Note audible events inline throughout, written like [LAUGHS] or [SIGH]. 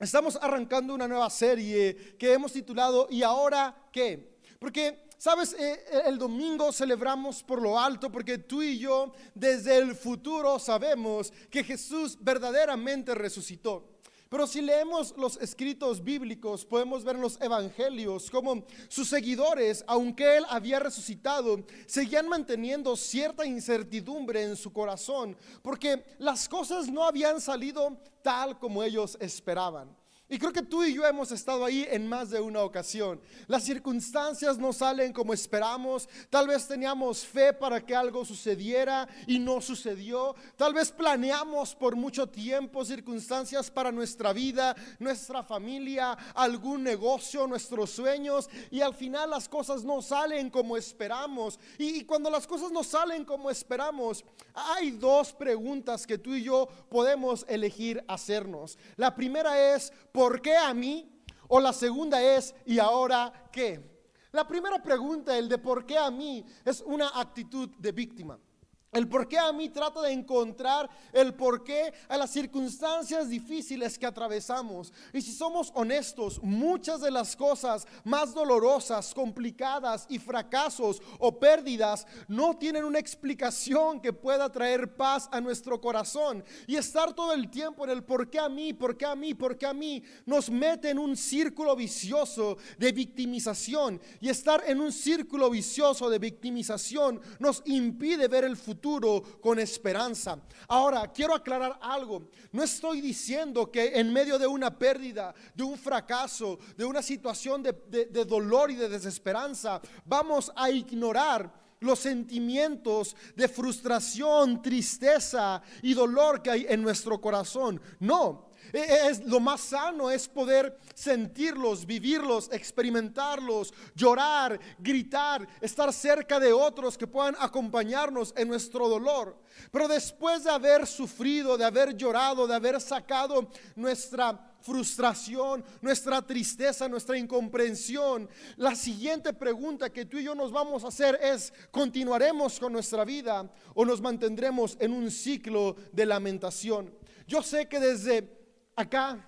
estamos arrancando una nueva serie que hemos titulado ¿Y ahora qué? Porque, sabes, eh, el domingo celebramos por lo alto porque tú y yo desde el futuro sabemos que Jesús verdaderamente resucitó. Pero si leemos los escritos bíblicos, podemos ver en los evangelios como sus seguidores, aunque él había resucitado, seguían manteniendo cierta incertidumbre en su corazón, porque las cosas no habían salido tal como ellos esperaban. Y creo que tú y yo hemos estado ahí en más de una ocasión. Las circunstancias no salen como esperamos. Tal vez teníamos fe para que algo sucediera y no sucedió. Tal vez planeamos por mucho tiempo circunstancias para nuestra vida, nuestra familia, algún negocio, nuestros sueños. Y al final las cosas no salen como esperamos. Y, cuando las cosas no salen como esperamos, hay dos preguntas que tú y yo podemos elegir hacernos. La primera es, ¿por qué a mí? O la segunda es, ¿y ahora qué? La primera pregunta, el de por qué a mí, es una actitud de víctima. El por qué a mí trata de encontrar el por qué a las circunstancias difíciles que atravesamos. Y si somos honestos, muchas de las cosas más dolorosas, complicadas y fracasos o pérdidas no tienen una explicación que pueda traer paz a nuestro corazón. Y estar todo el tiempo en el por qué a mí, por qué a mí, por qué a mí, nos mete en un círculo vicioso de victimización. Y estar en un círculo vicioso de victimización nos impide ver el futuro con esperanza. Ahora, quiero aclarar algo. No estoy diciendo que en medio de una pérdida, de un fracaso, de una situación de, de dolor y de desesperanza, vamos a ignorar los sentimientos de frustración, tristeza y dolor que hay en nuestro corazón. No, es, lo más sano es poder sentirlos, vivirlos, experimentarlos, llorar, gritar, estar cerca de otros que puedan acompañarnos en nuestro dolor. Pero después de haber sufrido, de haber llorado, de haber sacado nuestra frustración, nuestra tristeza, nuestra incomprensión. La siguiente pregunta que tú y yo nos vamos a hacer es, ¿continuaremos con nuestra vida o nos mantendremos en un ciclo de lamentación? Yo sé que desde acá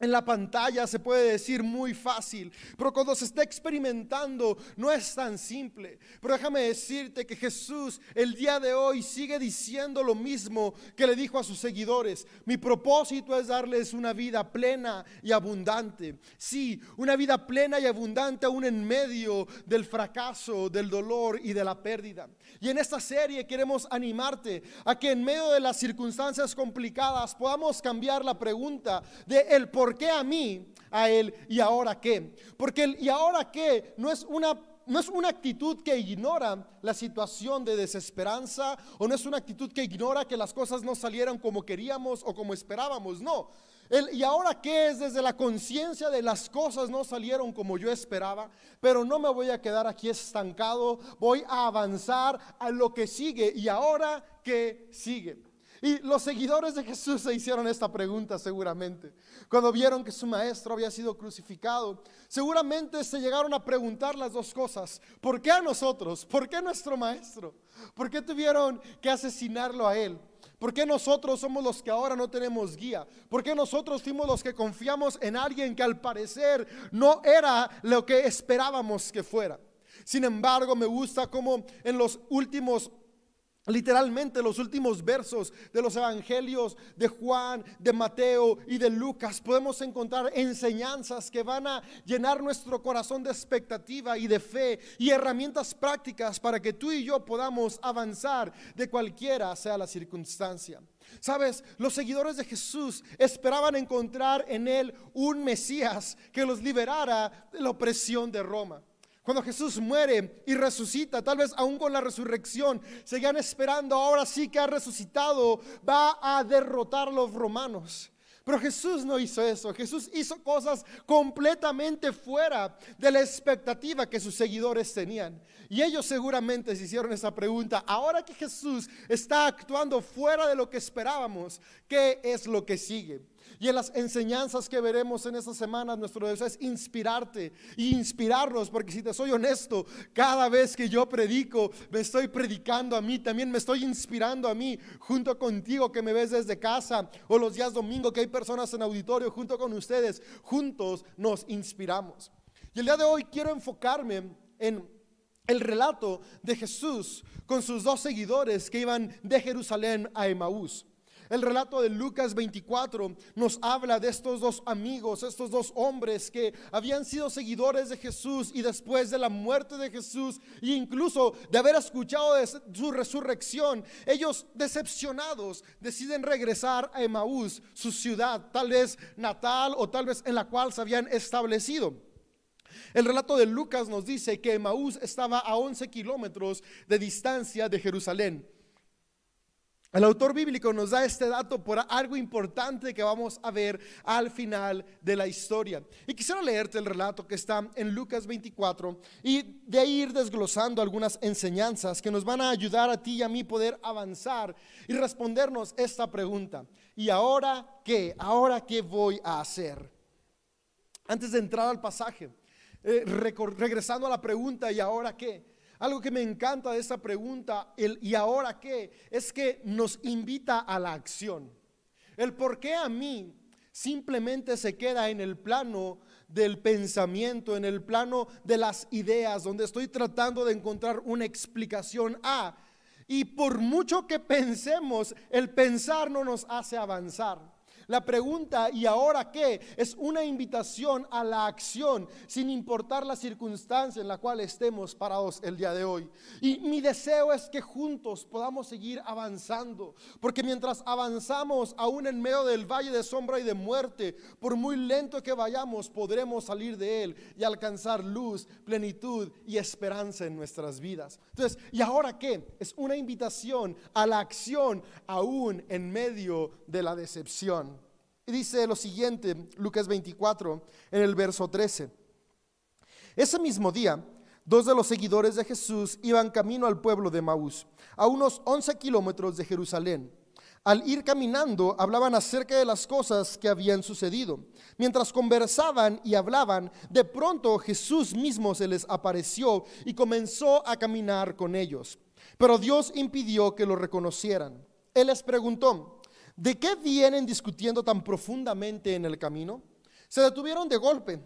en la pantalla se puede decir muy fácil, pero cuando se está experimentando no es tan simple. Pero déjame decirte que Jesús el día de hoy sigue diciendo lo mismo que le dijo a sus seguidores. Mi propósito es darles una vida plena y abundante. Sí, una vida plena y abundante aún en medio del fracaso, del dolor y de la pérdida. Y en esta serie queremos animarte a que en medio de las circunstancias complicadas podamos cambiar la pregunta de el por ¿por qué a mí, a él y ahora qué? Porque el y ahora qué no es una no es una actitud que ignora la situación de desesperanza o no es una actitud que ignora que las cosas no salieron como queríamos o como esperábamos, no. El, y ahora qué es desde la conciencia de las cosas no salieron como yo esperaba, pero no me voy a quedar aquí estancado, voy a avanzar a lo que sigue y ahora qué sigue. Y los seguidores de Jesús se hicieron esta pregunta seguramente. Cuando vieron que su maestro había sido crucificado, seguramente se llegaron a preguntar las dos cosas. ¿Por qué a nosotros? ¿Por qué nuestro maestro? ¿Por qué tuvieron que asesinarlo a él? ¿Por qué nosotros somos los que ahora no tenemos guía? ¿Por qué nosotros fuimos los que confiamos en alguien que al parecer no era lo que esperábamos que fuera? Sin embargo, me gusta como en los últimos Literalmente los últimos versos de los evangelios de Juan, de Mateo y de Lucas podemos encontrar enseñanzas que van a llenar nuestro corazón de expectativa y de fe y herramientas prácticas para que tú y yo podamos avanzar de cualquiera sea la circunstancia. Sabes, los seguidores de Jesús esperaban encontrar en él un Mesías que los liberara de la opresión de Roma. Cuando Jesús muere y resucita, tal vez aún con la resurrección, seguían esperando, ahora sí que ha resucitado, va a derrotar a los romanos. Pero Jesús no hizo eso. Jesús hizo cosas completamente fuera de la expectativa que sus seguidores tenían. Y ellos seguramente se hicieron esa pregunta. Ahora que Jesús está actuando fuera de lo que esperábamos, ¿qué es lo que sigue? Y en las enseñanzas que veremos en esta semana, nuestro deseo es inspirarte e inspirarnos, porque si te soy honesto, cada vez que yo predico, me estoy predicando a mí, también me estoy inspirando a mí, junto contigo que me ves desde casa, o los días domingo que hay personas en auditorio, junto con ustedes, juntos nos inspiramos. Y el día de hoy quiero enfocarme en el relato de Jesús con sus dos seguidores que iban de Jerusalén a Emaús. El relato de Lucas 24 nos habla de estos dos amigos, estos dos hombres que habían sido seguidores de Jesús y después de la muerte de Jesús e incluso de haber escuchado de su resurrección, ellos decepcionados deciden regresar a Emaús, su ciudad, tal vez natal o tal vez en la cual se habían establecido. El relato de Lucas nos dice que Emaús estaba a 11 kilómetros de distancia de Jerusalén. El autor bíblico nos da este dato por algo importante que vamos a ver al final de la historia. Y quisiera leerte el relato que está en Lucas 24 y de ahí ir desglosando algunas enseñanzas que nos van a ayudar a ti y a mí poder avanzar y respondernos esta pregunta. ¿Y ahora qué? ¿Ahora qué voy a hacer? Antes de entrar al pasaje, eh, regresando a la pregunta, ¿y ahora qué? Algo que me encanta de esta pregunta, el ¿y ahora qué? Es que nos invita a la acción. El por qué a mí simplemente se queda en el plano del pensamiento, en el plano de las ideas, donde estoy tratando de encontrar una explicación a. Y por mucho que pensemos, el pensar no nos hace avanzar. La pregunta, ¿y ahora qué? Es una invitación a la acción, sin importar la circunstancia en la cual estemos parados el día de hoy. Y mi deseo es que juntos podamos seguir avanzando, porque mientras avanzamos aún en medio del valle de sombra y de muerte, por muy lento que vayamos, podremos salir de él y alcanzar luz, plenitud y esperanza en nuestras vidas. Entonces, ¿y ahora qué? Es una invitación a la acción aún en medio de la decepción. Y dice lo siguiente, Lucas 24, en el verso 13. Ese mismo día, dos de los seguidores de Jesús iban camino al pueblo de Maús, a unos 11 kilómetros de Jerusalén. Al ir caminando, hablaban acerca de las cosas que habían sucedido. Mientras conversaban y hablaban, de pronto Jesús mismo se les apareció y comenzó a caminar con ellos. Pero Dios impidió que lo reconocieran. Él les preguntó, ¿De qué vienen discutiendo tan profundamente en el camino? Se detuvieron de golpe,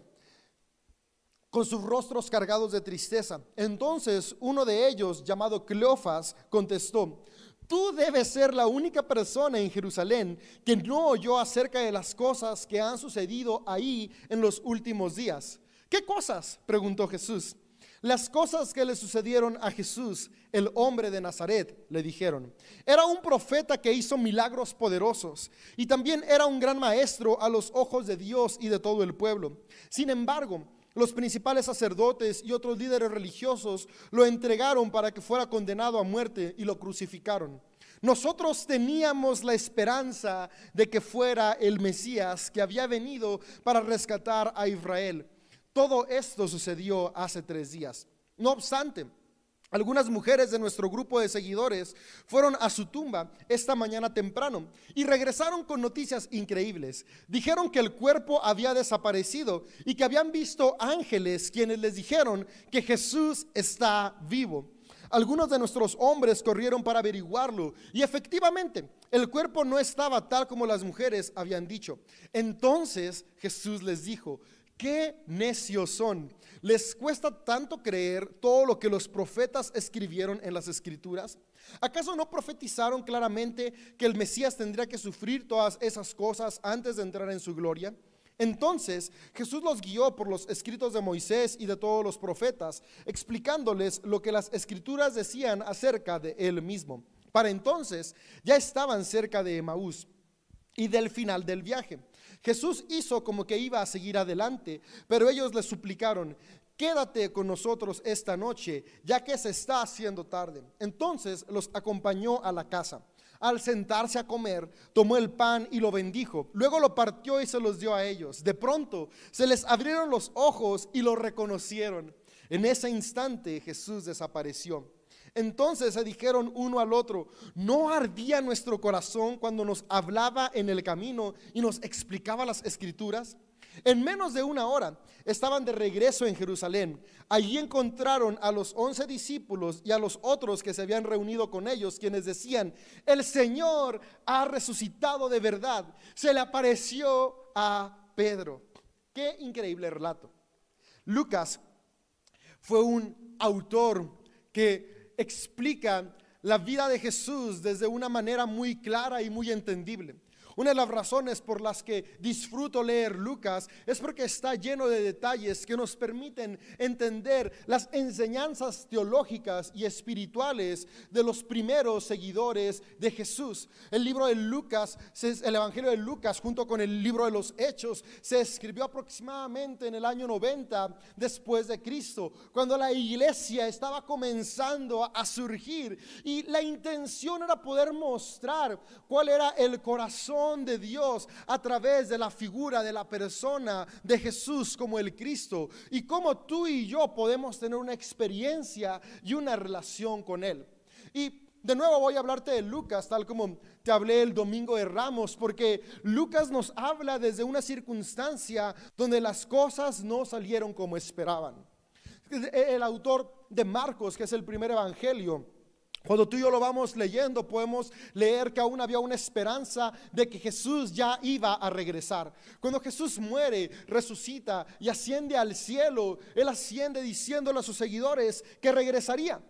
con sus rostros cargados de tristeza. Entonces uno de ellos, llamado Cleofas, contestó, tú debes ser la única persona en Jerusalén que no oyó acerca de las cosas que han sucedido ahí en los últimos días. ¿Qué cosas? preguntó Jesús. Las cosas que le sucedieron a Jesús, el hombre de Nazaret, le dijeron. Era un profeta que hizo milagros poderosos y también era un gran maestro a los ojos de Dios y de todo el pueblo. Sin embargo, los principales sacerdotes y otros líderes religiosos lo entregaron para que fuera condenado a muerte y lo crucificaron. Nosotros teníamos la esperanza de que fuera el Mesías que había venido para rescatar a Israel. Todo esto sucedió hace tres días. No obstante, algunas mujeres de nuestro grupo de seguidores fueron a su tumba esta mañana temprano y regresaron con noticias increíbles. Dijeron que el cuerpo había desaparecido y que habían visto ángeles quienes les dijeron que Jesús está vivo. Algunos de nuestros hombres corrieron para averiguarlo y efectivamente el cuerpo no estaba tal como las mujeres habían dicho. Entonces Jesús les dijo, qué necios son. ¿Les cuesta tanto creer todo lo que los profetas escribieron en las escrituras? ¿Acaso no profetizaron claramente que el Mesías tendría que sufrir todas esas cosas antes de entrar en su gloria? Entonces Jesús los guió por los escritos de Moisés y de todos los profetas, explicándoles lo que las escrituras decían acerca de él mismo. Para entonces ya estaban cerca de Emaús y del final del viaje. Jesús hizo como que iba a seguir adelante, pero ellos le suplicaron, quédate con nosotros esta noche, ya que se está haciendo tarde. Entonces los acompañó a la casa. Al sentarse a comer, tomó el pan y lo bendijo. Luego lo partió y se los dio a ellos. De pronto se les abrieron los ojos y lo reconocieron. En ese instante Jesús desapareció. Entonces se dijeron uno al otro, ¿no ardía nuestro corazón cuando nos hablaba en el camino y nos explicaba las escrituras? En menos de una hora estaban de regreso en Jerusalén. Allí encontraron a los once discípulos y a los otros que se habían reunido con ellos, quienes decían, el Señor ha resucitado de verdad. Se le apareció a Pedro. Qué increíble relato. Lucas fue un autor que explica la vida de Jesús desde una manera muy clara y muy entendible. Una de las razones por las que disfruto leer Lucas es porque está lleno de detalles que nos permiten entender las enseñanzas teológicas y espirituales de los primeros seguidores de Jesús. El libro de Lucas, el Evangelio de Lucas junto con el libro de los Hechos, se escribió aproximadamente en el año 90 después de Cristo, cuando la iglesia estaba comenzando a surgir y la intención era poder mostrar cuál era el corazón de Dios a través de la figura de la persona de Jesús como el Cristo y cómo tú y yo podemos tener una experiencia y una relación con Él. Y de nuevo voy a hablarte de Lucas, tal como te hablé el domingo de Ramos, porque Lucas nos habla desde una circunstancia donde las cosas no salieron como esperaban. El autor de Marcos, que es el primer evangelio, cuando tú y yo lo vamos leyendo, podemos leer que aún había una esperanza de que Jesús ya iba a regresar. Cuando Jesús muere, resucita y asciende al cielo, Él asciende diciéndole a sus seguidores que regresaría.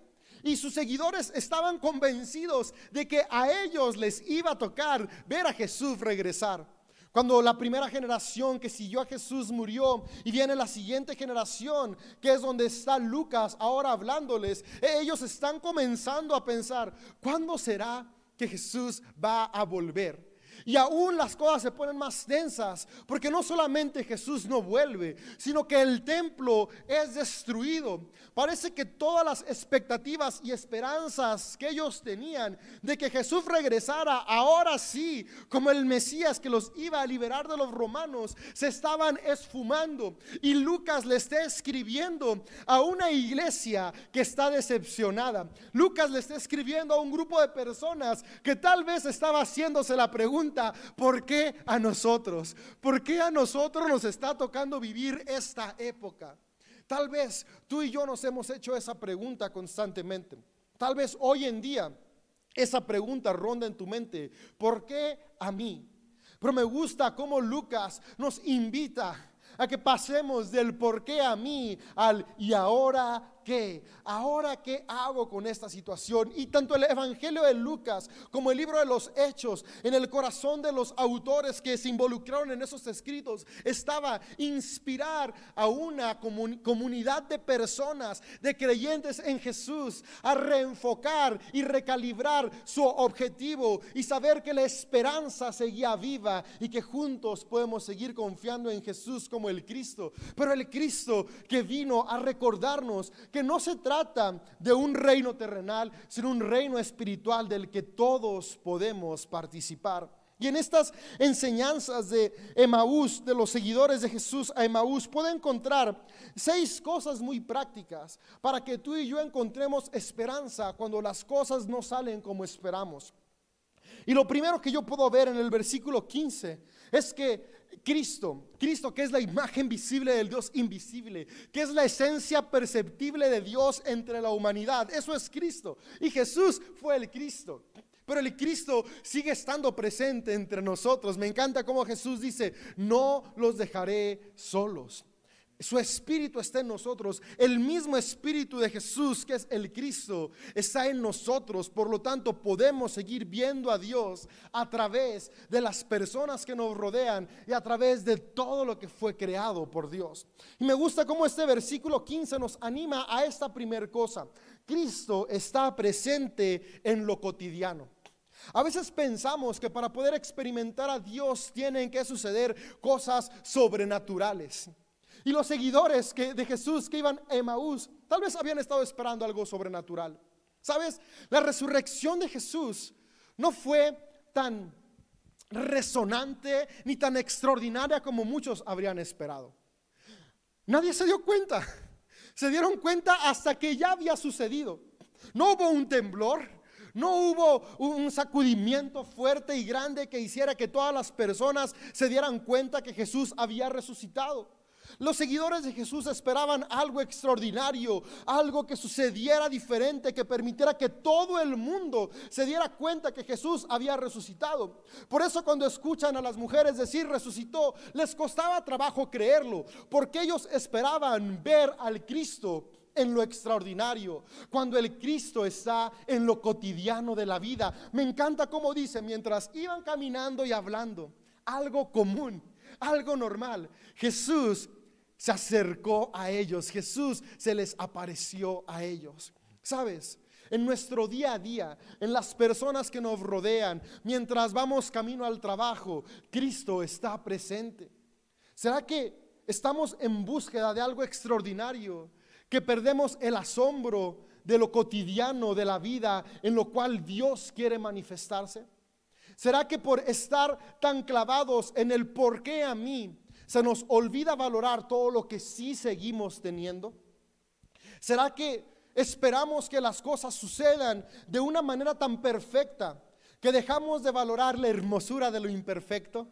Y sus seguidores estaban convencidos de que a ellos les iba a tocar ver a Jesús regresar. Cuando la primera generación que siguió a Jesús murió y viene la siguiente generación, que es donde está Lucas ahora hablándoles, ellos están comenzando a pensar, ¿cuándo será que Jesús va a volver? Y aún las cosas se ponen más tensas, porque no solamente Jesús no vuelve, sino que el templo es destruido. Parece que todas las expectativas y esperanzas que ellos tenían de que Jesús regresara ahora sí, como el Mesías que los iba a liberar de los romanos, se estaban esfumando. Y Lucas le está escribiendo a una iglesia que está decepcionada. Lucas le está escribiendo a un grupo de personas que tal vez estaba haciéndose la pregunta, ¿por qué a nosotros? ¿Por qué a nosotros nos está tocando vivir esta época? Tal vez tú y yo nos hemos hecho esa pregunta constantemente. Tal vez hoy en día esa pregunta ronda en tu mente, ¿por qué a mí? Pero me gusta cómo Lucas nos invita a que pasemos del por qué a mí al y ahora qué? Ahora qué hago con esta situación? Y tanto el Evangelio de Lucas como el libro de los Hechos, en el corazón de los autores que se involucraron en esos escritos, estaba inspirar a una comunidad de personas, de creyentes en Jesús, a reenfocar y recalibrar su objetivo y saber que la esperanza seguía viva y que juntos podemos seguir confiando en Jesús como el Cristo. Pero el Cristo que vino a recordarnos que no se trata de un reino terrenal, sino un reino espiritual del que todos podemos participar. Y en estas enseñanzas de Emaús, de los seguidores de Jesús a Emaús, puede encontrar seis cosas muy prácticas para que tú y yo encontremos esperanza cuando las cosas no salen como esperamos. Y lo primero que yo puedo ver en el versículo 15 es que Cristo, Cristo que es la imagen visible del Dios invisible, que es la esencia perceptible de Dios entre la humanidad. Eso es Cristo. Y Jesús fue el Cristo. Pero el Cristo sigue estando presente entre nosotros. Me encanta cómo Jesús dice, no los dejaré solos. Su espíritu está en nosotros. El mismo espíritu de Jesús, que es el Cristo, está en nosotros. Por lo tanto, podemos seguir viendo a Dios a través de las personas que nos rodean y a través de todo lo que fue creado por Dios. Y me gusta cómo este versículo 15 nos anima a esta primera cosa. Cristo está presente en lo cotidiano. A veces pensamos que para poder experimentar a Dios tienen que suceder cosas sobrenaturales. Y los seguidores que, de Jesús que iban a Emaús, tal vez habían estado esperando algo sobrenatural. ¿Sabes? La resurrección de Jesús no fue tan resonante ni tan extraordinaria como muchos habrían esperado. Nadie se dio cuenta. [LAUGHS] Se dieron cuenta hasta que ya había sucedido. No hubo un temblor, no hubo un sacudimiento fuerte y grande que hiciera que todas las personas se dieran cuenta que Jesús había resucitado. Los seguidores de Jesús esperaban algo extraordinario, algo que sucediera diferente, que permitiera que todo el mundo se diera cuenta que Jesús había resucitado. Por eso cuando escuchan a las mujeres decir resucitó, les costaba trabajo creerlo, porque ellos esperaban ver al Cristo en lo extraordinario, cuando el Cristo está en lo cotidiano de la vida. Me encanta como dice, mientras iban caminando y hablando, algo común, algo normal, Jesús se acercó a ellos, Jesús se les apareció a ellos. ¿Sabes? En nuestro día a día, en las personas que nos rodean, mientras vamos camino al trabajo, Cristo está presente. ¿Será que estamos en búsqueda de algo extraordinario? que perdemos el asombro de lo cotidiano de la vida en lo cual Dios quiere manifestarse? ¿Será que por estar tan clavados en el por qué a mí se nos olvida valorar todo lo que sí seguimos teniendo? ¿Será que esperamos que las cosas sucedan de una manera tan perfecta que dejamos de valorar la hermosura de lo imperfecto?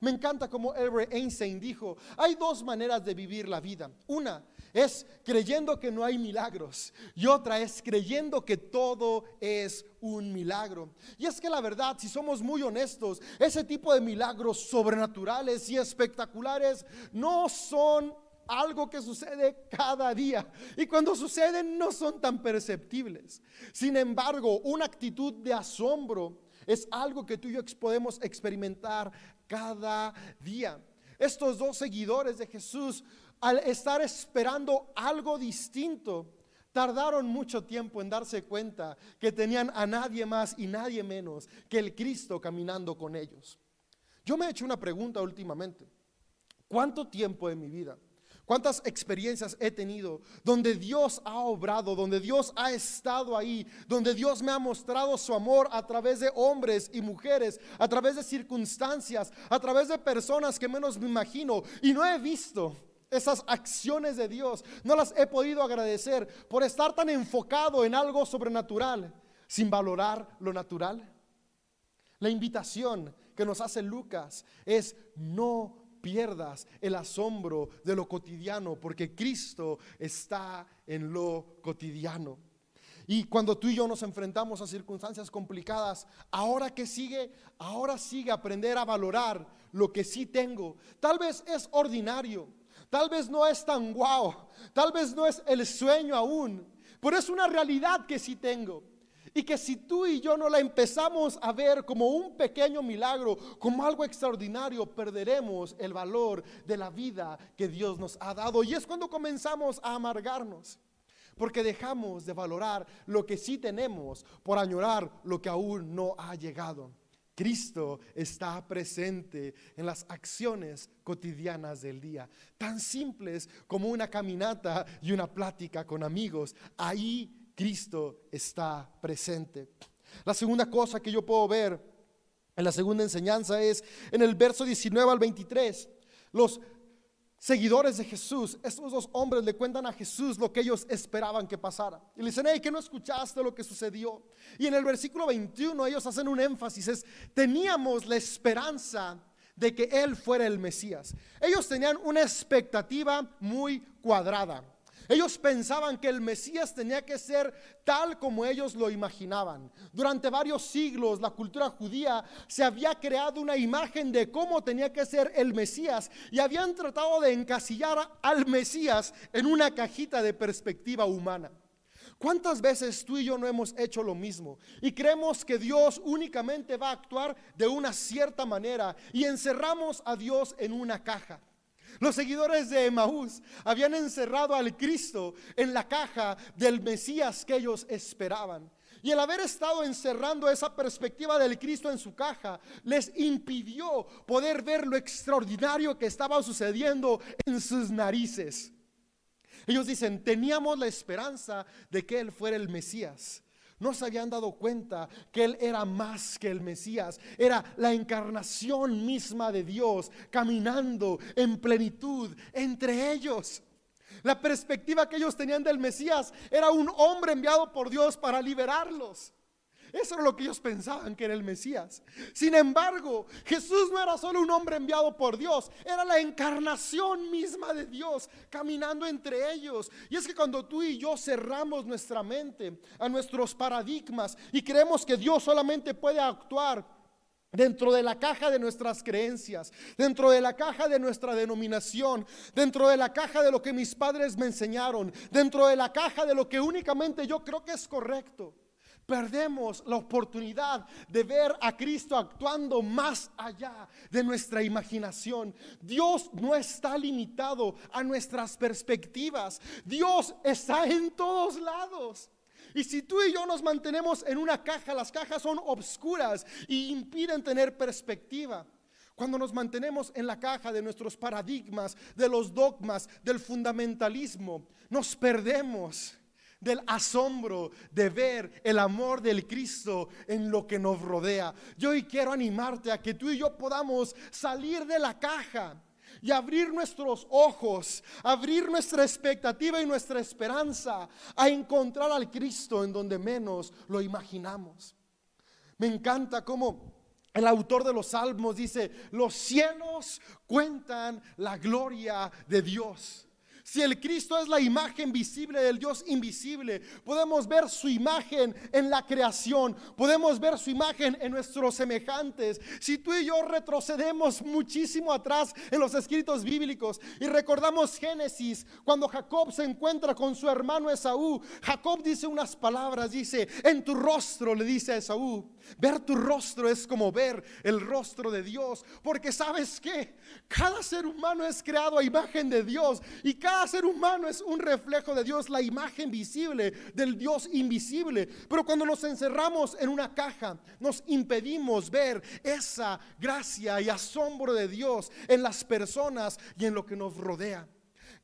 Me encanta como Albert Einstein dijo, hay dos maneras de vivir la vida. Una es creyendo que no hay milagros y otra es creyendo que todo es un milagro. Y es que la verdad, si somos muy honestos, ese tipo de milagros sobrenaturales y espectaculares no son algo que sucede cada día. Y cuando suceden no son tan perceptibles. Sin embargo, una actitud de asombro es algo que tú y yo podemos experimentar cada día. Estos dos seguidores de Jesús al estar esperando algo distinto, tardaron mucho tiempo en darse cuenta que tenían a nadie más y nadie menos que el Cristo caminando con ellos. Yo me he hecho una pregunta últimamente. ¿Cuánto tiempo de mi vida? ¿Cuántas experiencias he tenido donde Dios ha obrado, donde Dios ha estado ahí, donde Dios me ha mostrado su amor a través de hombres y mujeres, a través de circunstancias, a través de personas que menos me imagino y no he visto esas acciones de Dios, no las he podido agradecer por estar tan enfocado en algo sobrenatural sin valorar lo natural. La invitación que nos hace Lucas es no pierdas el asombro de lo cotidiano, porque Cristo está en lo cotidiano. Y cuando tú y yo nos enfrentamos a circunstancias complicadas, ahora que sigue, ahora sigue aprender a valorar lo que sí tengo. Tal vez es ordinario, Tal vez no es tan guau, tal vez no es el sueño aún, pero es una realidad que sí tengo. Y que si tú y yo no la empezamos a ver como un pequeño milagro, como algo extraordinario, perderemos el valor de la vida que Dios nos ha dado. Y es cuando comenzamos a amargarnos, porque dejamos de valorar lo que sí tenemos por añorar lo que aún no ha llegado. Cristo está presente en las acciones cotidianas del día, tan simples como una caminata y una plática con amigos. Ahí Cristo está presente. La segunda cosa que yo puedo ver en la segunda enseñanza es en el verso 19 al 23. Los seguidores de Jesús, estos dos hombres le cuentan a Jesús lo que ellos esperaban que pasara. Y le dicen, hey, que no escuchaste lo que sucedió. Y en el versículo 21 ellos hacen un énfasis, es, teníamos la esperanza de que Él fuera el Mesías. Ellos tenían una expectativa muy cuadrada. Ellos pensaban que el Mesías tenía que ser tal como ellos lo imaginaban. Durante varios siglos la cultura judía se había creado una imagen de cómo tenía que ser el Mesías y habían tratado de encasillar al Mesías en una cajita de perspectiva humana. ¿Cuántas veces tú y yo no hemos hecho lo mismo? Y creemos que Dios únicamente va a actuar de una cierta manera y encerramos a Dios en una caja. Los seguidores de Emaús habían encerrado al Cristo en la caja del Mesías que ellos esperaban. Y el haber estado encerrando esa perspectiva del Cristo en su caja les impidió poder ver lo extraordinario que estaba sucediendo en sus narices. Ellos dicen, teníamos la esperanza de que Él fuera el Mesías no se habían dado cuenta que Él era más que el Mesías, era la encarnación misma de Dios, caminando en plenitud entre ellos. La perspectiva que ellos tenían del Mesías era un hombre enviado por Dios para liberarlos. Eso era lo que ellos pensaban que era el Mesías. Sin embargo, Jesús no era solo un hombre enviado por Dios, era la encarnación misma de Dios caminando entre ellos. Y es que cuando tú y yo cerramos nuestra mente a nuestros paradigmas y creemos que Dios solamente puede actuar dentro de la caja de nuestras creencias, dentro de la caja de nuestra denominación, dentro de la caja de lo que mis padres me enseñaron, dentro de la caja de lo que únicamente yo creo que es correcto. Perdemos la oportunidad de ver a Cristo actuando más allá de nuestra imaginación. Dios no está limitado a nuestras perspectivas. Dios está en todos lados. Y si tú y yo nos mantenemos en una caja, las cajas son obscuras y impiden tener perspectiva. Cuando nos mantenemos en la caja de nuestros paradigmas, de los dogmas, del fundamentalismo, nos perdemos del asombro de ver el amor del Cristo en lo que nos rodea. Yo hoy quiero animarte a que tú y yo podamos salir de la caja y abrir nuestros ojos, abrir nuestra expectativa y nuestra esperanza a encontrar al Cristo en donde menos lo imaginamos. Me encanta cómo el autor de los salmos dice, los cielos cuentan la gloria de Dios. Si el Cristo es la imagen visible del Dios invisible, podemos ver su imagen en la creación, podemos ver su imagen en nuestros semejantes. Si tú y yo retrocedemos muchísimo atrás en los escritos bíblicos y recordamos Génesis, cuando Jacob se encuentra con su hermano Esaú, Jacob dice unas palabras, dice, en tu rostro le dice a Esaú, ver tu rostro es como ver el rostro de Dios, porque sabes que cada ser humano es creado a imagen de Dios y cada ser humano es un reflejo de Dios, la imagen visible del Dios invisible. Pero cuando nos encerramos en una caja, nos impedimos ver esa gracia y asombro de Dios en las personas y en lo que nos rodea.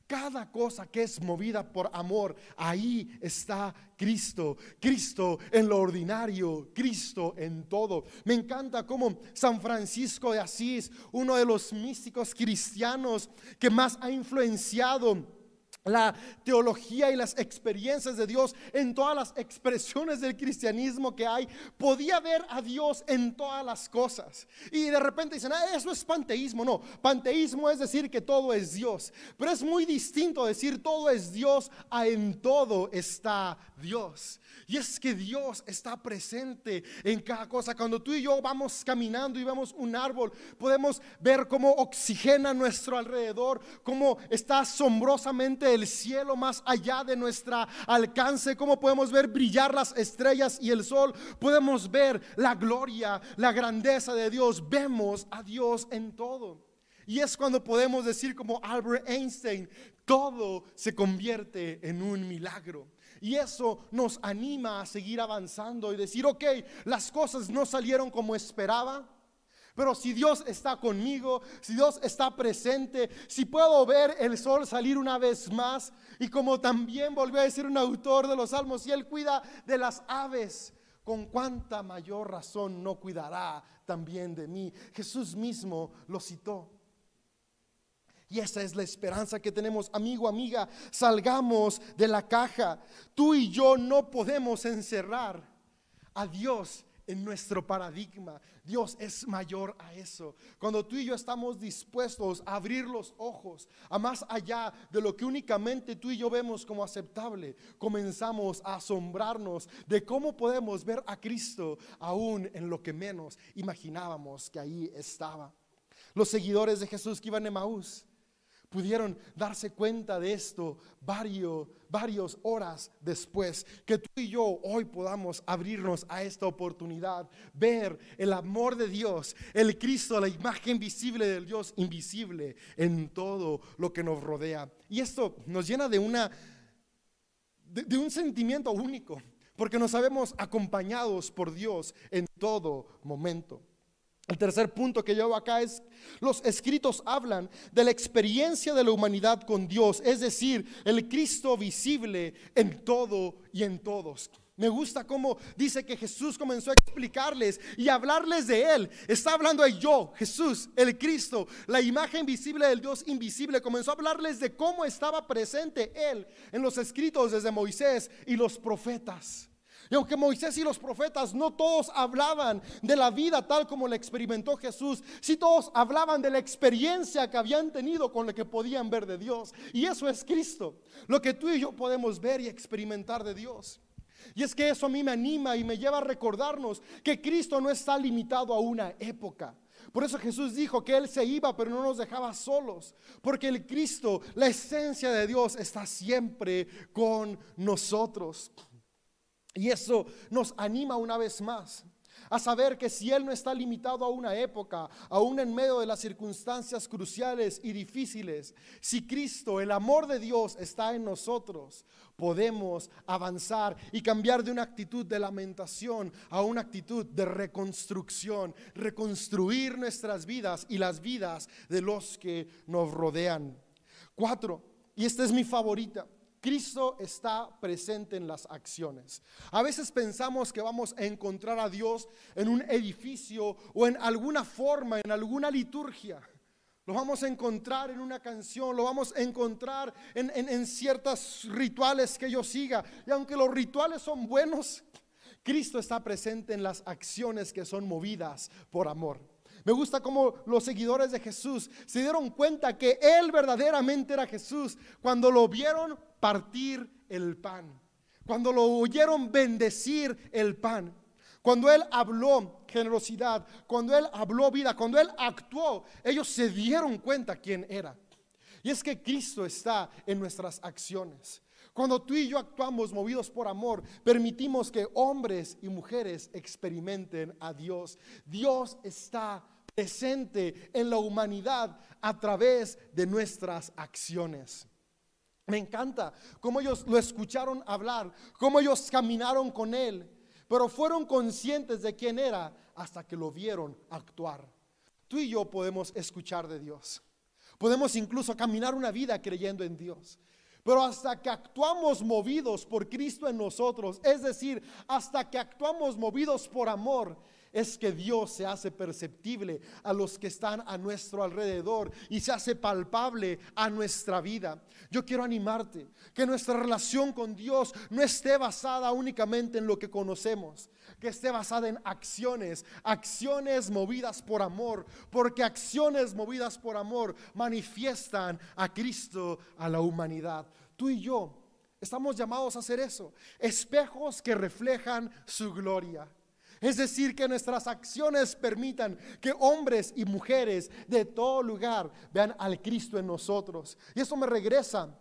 Cada cosa que es movida por amor, ahí está Cristo. Cristo en lo ordinario, Cristo en todo. Me encanta cómo San Francisco de Asís, uno de los místicos cristianos que más ha influenciado la teología y las experiencias de Dios en todas las expresiones del cristianismo que hay, podía ver a Dios en todas las cosas. Y de repente dicen, ah, eso es panteísmo. No, panteísmo es decir que todo es Dios. Pero es muy distinto decir todo es Dios a en todo está Dios. Y es que Dios está presente en cada cosa. Cuando tú y yo vamos caminando y vemos un árbol, podemos ver cómo oxigena nuestro alrededor, cómo está asombrosamente el cielo más allá de nuestra alcance, cómo podemos ver brillar las estrellas y el sol, podemos ver la gloria, la grandeza de Dios, vemos a Dios en todo. Y es cuando podemos decir como Albert Einstein, todo se convierte en un milagro. Y eso nos anima a seguir avanzando y decir, ok, las cosas no salieron como esperaba. Pero si Dios está conmigo, si Dios está presente, si puedo ver el sol salir una vez más, y como también volvió a decir un autor de los salmos, si Él cuida de las aves, con cuánta mayor razón no cuidará también de mí. Jesús mismo lo citó. Y esa es la esperanza que tenemos, amigo, amiga. Salgamos de la caja. Tú y yo no podemos encerrar a Dios en nuestro paradigma. Dios es mayor a eso. Cuando tú y yo estamos dispuestos a abrir los ojos a más allá de lo que únicamente tú y yo vemos como aceptable, comenzamos a asombrarnos de cómo podemos ver a Cristo aún en lo que menos imaginábamos que ahí estaba. Los seguidores de Jesús que iban a Maús pudieron darse cuenta de esto varios, varios horas después. Que tú y yo hoy podamos abrirnos a esta oportunidad, ver el amor de Dios, el Cristo, la imagen visible del Dios invisible en todo lo que nos rodea. Y esto nos llena de una de un sentimiento único, porque nos sabemos acompañados por Dios en todo momento. El tercer punto que llevo acá es, los escritos hablan de la experiencia de la humanidad con Dios, es decir, el Cristo visible en todo y en todos. Me gusta cómo dice que Jesús comenzó a explicarles y hablarles de Él. Está hablando de yo, Jesús, el Cristo, la imagen visible del Dios invisible. Comenzó a hablarles de cómo estaba presente Él en los escritos desde Moisés y los profetas. Y aunque Moisés y los profetas no todos hablaban de la vida tal como la experimentó Jesús, sí todos hablaban de la experiencia que habían tenido con lo que podían ver de Dios. Y eso es Cristo, lo que tú y yo podemos ver y experimentar de Dios. Y es que eso a mí me anima y me lleva a recordarnos que Cristo no está limitado a una época. Por eso Jesús dijo que Él se iba, pero no nos dejaba solos. Porque el Cristo, la esencia de Dios, está siempre con nosotros. Y eso nos anima una vez más a saber que si Él no está limitado a una época, aún en medio de las circunstancias cruciales y difíciles, si Cristo, el amor de Dios, está en nosotros, podemos avanzar y cambiar de una actitud de lamentación a una actitud de reconstrucción, reconstruir nuestras vidas y las vidas de los que nos rodean. Cuatro, y esta es mi favorita. Cristo está presente en las acciones. A veces pensamos que vamos a encontrar a Dios en un edificio o en alguna forma, en alguna liturgia. Lo vamos a encontrar en una canción, lo vamos a encontrar en, ciertos rituales que yo siga. Y aunque los rituales son buenos, Cristo está presente en las acciones que son movidas por amor. Me gusta cómo los seguidores de Jesús se dieron cuenta que Él verdaderamente era Jesús cuando lo vieron partir el pan, cuando lo oyeron bendecir el pan, cuando Él habló generosidad, cuando Él habló vida, cuando Él actuó, ellos se dieron cuenta quién era. Y es que Cristo está en nuestras acciones. Cuando tú y yo actuamos movidos por amor, permitimos que hombres y mujeres experimenten a Dios. Dios está presente en la humanidad a través de nuestras acciones. Me encanta cómo ellos lo escucharon hablar, cómo ellos caminaron con él, pero fueron conscientes de quién era hasta que lo vieron actuar. Tú y yo podemos escuchar de Dios. Podemos incluso caminar una vida creyendo en Dios. Pero hasta que actuamos movidos por Cristo en nosotros, es decir, hasta que actuamos movidos por amor, es que Dios se hace perceptible a los que están a nuestro alrededor y se hace palpable a nuestra vida. Yo quiero animarte que nuestra relación con Dios no esté basada únicamente en lo que conocemos, que esté basada en acciones, acciones movidas por amor, porque acciones movidas por amor manifiestan a Cristo a la humanidad. Tú y yo estamos llamados a hacer eso, espejos que reflejan su gloria. Es decir, que nuestras acciones permitan que hombres y mujeres de todo lugar vean al Cristo en nosotros. Y eso me regresa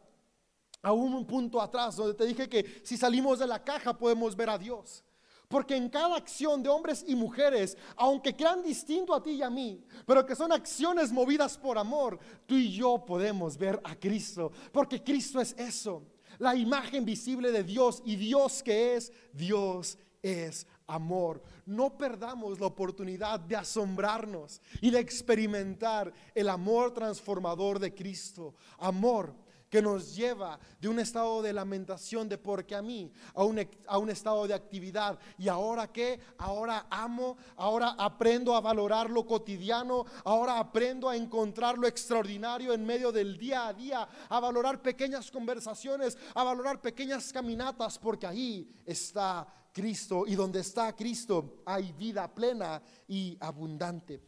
a un punto atrás donde te dije que si salimos de la caja podemos ver a Dios. Porque en cada acción de hombres y mujeres, aunque crean distinto a ti y a mí, pero que son acciones movidas por amor, tú y yo podemos ver a Cristo. Porque Cristo es eso, la imagen visible de Dios y Dios que es, Dios es amor. No perdamos la oportunidad de asombrarnos y de experimentar el amor transformador de Cristo. Amor que nos lleva de un estado de lamentación de porque a mí, a un, a un estado de actividad. ¿Y ahora qué? Ahora amo, ahora aprendo a valorar lo cotidiano, ahora aprendo a encontrar lo extraordinario en medio del día a día, a valorar pequeñas conversaciones, a valorar pequeñas caminatas, porque ahí está Cristo y donde está Cristo hay vida plena y abundante.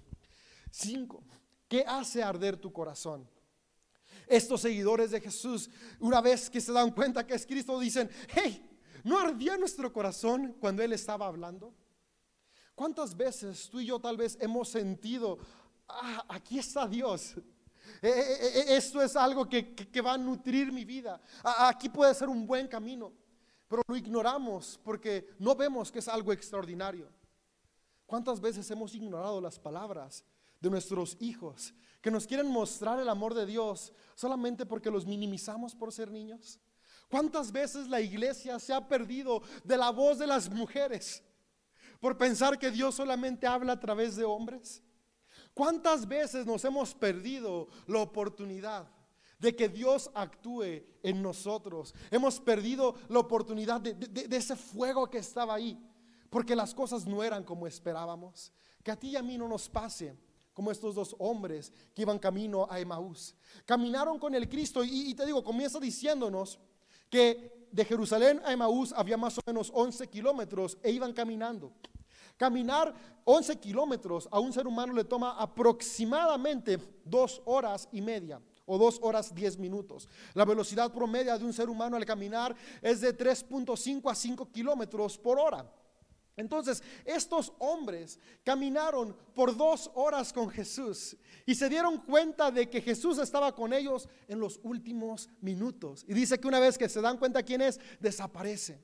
Cinco, ¿qué hace arder tu corazón? Estos seguidores de Jesús, una vez que se dan cuenta que es Cristo, dicen, hey, ¿no ardía nuestro corazón cuando Él estaba hablando? ¿Cuántas veces tú y yo tal vez hemos sentido, ah, aquí está Dios? E, e, e, esto es algo que, que, va a nutrir mi vida. Aquí puede ser un buen camino pero lo ignoramos porque no vemos que es algo extraordinario. ¿Cuántas veces hemos ignorado las palabras de nuestros hijos que nos quieren mostrar el amor de Dios solamente porque los minimizamos por ser niños? ¿Cuántas veces la iglesia se ha perdido de la voz de las mujeres por pensar que Dios solamente habla a través de hombres? ¿Cuántas veces nos hemos perdido la oportunidad de que Dios actúe en nosotros. Hemos perdido la oportunidad de, ese fuego que estaba ahí, porque las cosas no eran como esperábamos. Que a ti y a mí no nos pase como estos dos hombres que iban camino a Emaús. Caminaron con el Cristo y, y, te digo, comienza diciéndonos que de Jerusalén a Emaús había más o menos 11 kilómetros e iban caminando. Caminar 11 kilómetros a un ser humano le toma aproximadamente dos horas y media o dos horas diez minutos. La velocidad promedia de un ser humano al caminar es de 3.5 a 5 kilómetros por hora. Entonces, estos hombres caminaron por dos horas con Jesús y se dieron cuenta de que Jesús estaba con ellos en los últimos minutos. Y dice que una vez que se dan cuenta quién es, desaparece.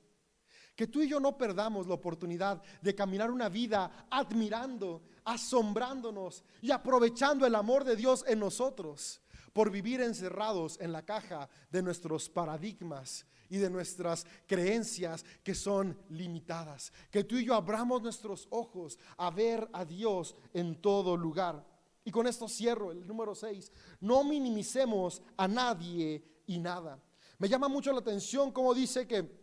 Que tú y yo no perdamos la oportunidad de caminar una vida admirando, asombrándonos y aprovechando el amor de Dios en nosotros por vivir encerrados en la caja de nuestros paradigmas y de nuestras creencias que son limitadas. Que tú y yo abramos nuestros ojos a ver a Dios en todo lugar. Y con esto cierro el número 6. No minimicemos a nadie y nada. Me llama mucho la atención como dice que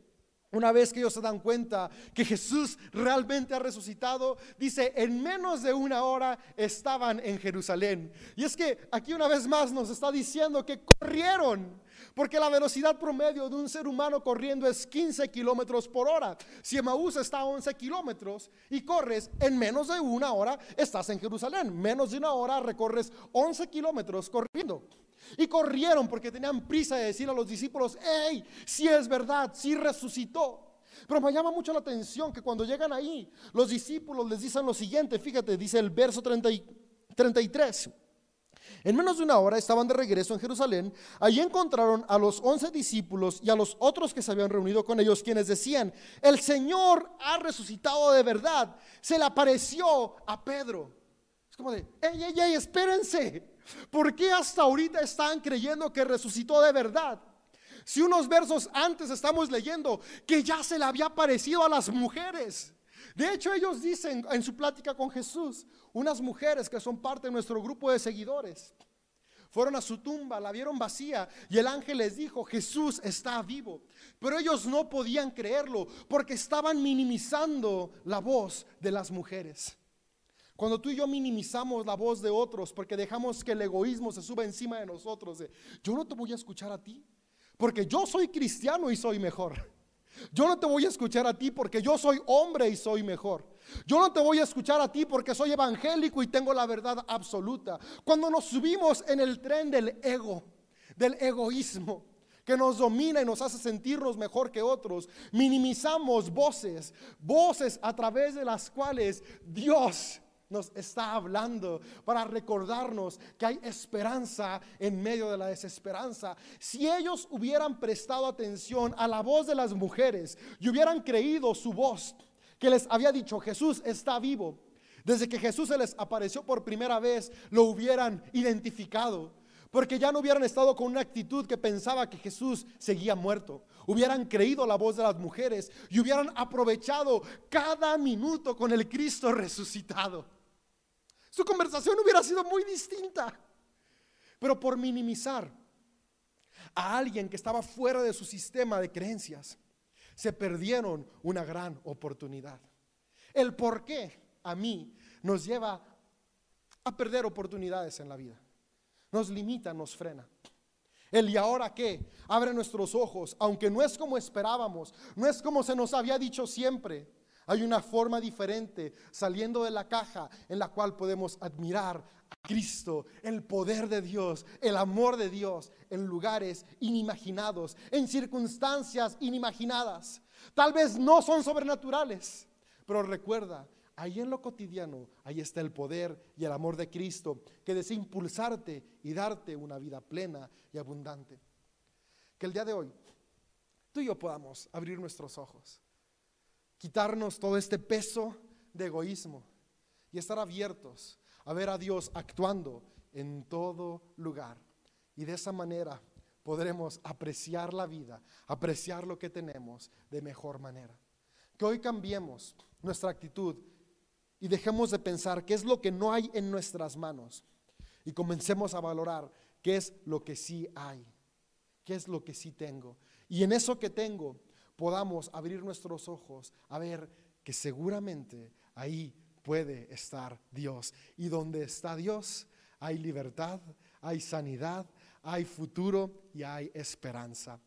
una vez que ellos se dan cuenta que Jesús realmente ha resucitado, dice, en menos de una hora estaban en Jerusalén. Y es que aquí una vez más nos está diciendo que corrieron, porque la velocidad promedio de un ser humano corriendo es 15 kilómetros por hora. Si Emaús está a 11 kilómetros y corres en menos de una hora, estás en Jerusalén. Menos de una hora recorres 11 kilómetros corriendo. Y corrieron porque tenían prisa de decir a los discípulos, hey, si es verdad, si resucitó. Pero me llama mucho la atención que cuando llegan ahí, los discípulos les dicen lo siguiente, fíjate, dice el verso 33. En menos de una hora estaban de regreso en Jerusalén. Allí encontraron a los once discípulos y a los otros que se habían reunido con ellos, quienes decían, el Señor ha resucitado de verdad. Se le apareció a Pedro. Es como de, ey, ey, ey, espérense. ¿Por qué hasta ahorita están creyendo que resucitó de verdad? Si unos versos antes estamos leyendo que ya se le había parecido a las mujeres. De hecho, ellos dicen en su plática con Jesús, unas mujeres que son parte de nuestro grupo de seguidores, fueron a su tumba, la vieron vacía y el ángel les dijo, Jesús está vivo. Pero ellos no podían creerlo porque estaban minimizando la voz de las mujeres. Cuando tú y yo minimizamos la voz de otros porque dejamos que el egoísmo se suba encima de nosotros, yo no te voy a escuchar a ti porque yo soy cristiano y soy mejor. Yo no te voy a escuchar a ti porque yo soy hombre y soy mejor. Yo no te voy a escuchar a ti porque soy evangélico y tengo la verdad absoluta. Cuando nos subimos en el tren del ego, del egoísmo, que nos domina y nos hace sentirnos mejor que otros, minimizamos voces, voces a través de las cuales Dios nos está hablando para recordarnos que hay esperanza en medio de la desesperanza. Si ellos hubieran prestado atención a la voz de las mujeres y hubieran creído su voz que les había dicho Jesús está vivo, desde que Jesús se les apareció por primera vez, lo hubieran identificado. Porque ya no hubieran estado con una actitud que pensaba que Jesús seguía muerto. Hubieran creído la voz de las mujeres y hubieran aprovechado cada minuto con el Cristo resucitado. Su conversación hubiera sido muy distinta. Pero por minimizar a alguien que estaba fuera de su sistema de creencias, se perdieron una gran oportunidad. El por qué a mí nos lleva a perder oportunidades en la vida. Nos limita, nos frena. El y ahora qué abre nuestros ojos, aunque no es como esperábamos, no es como se nos había dicho siempre. Hay una forma diferente saliendo de la caja en la cual podemos admirar a Cristo, el poder de Dios, el amor de Dios en lugares inimaginados, en circunstancias inimaginadas. Tal vez no son sobrenaturales, pero recuerda, ahí en lo cotidiano, ahí está el poder y el amor de Cristo que desea impulsarte y darte una vida plena y abundante. Que el día de hoy tú y yo podamos abrir nuestros ojos quitarnos todo este peso de egoísmo y estar abiertos a ver a Dios actuando en todo lugar. Y de esa manera podremos apreciar la vida, apreciar lo que tenemos de mejor manera. Que hoy cambiemos nuestra actitud y dejemos de pensar qué es lo que no hay en nuestras manos y comencemos a valorar qué es lo que sí hay. qué es lo que sí tengo. Y en eso que tengo podamos abrir nuestros ojos a ver que seguramente ahí puede estar Dios. Y donde está Dios hay libertad, hay sanidad, hay futuro y hay esperanza.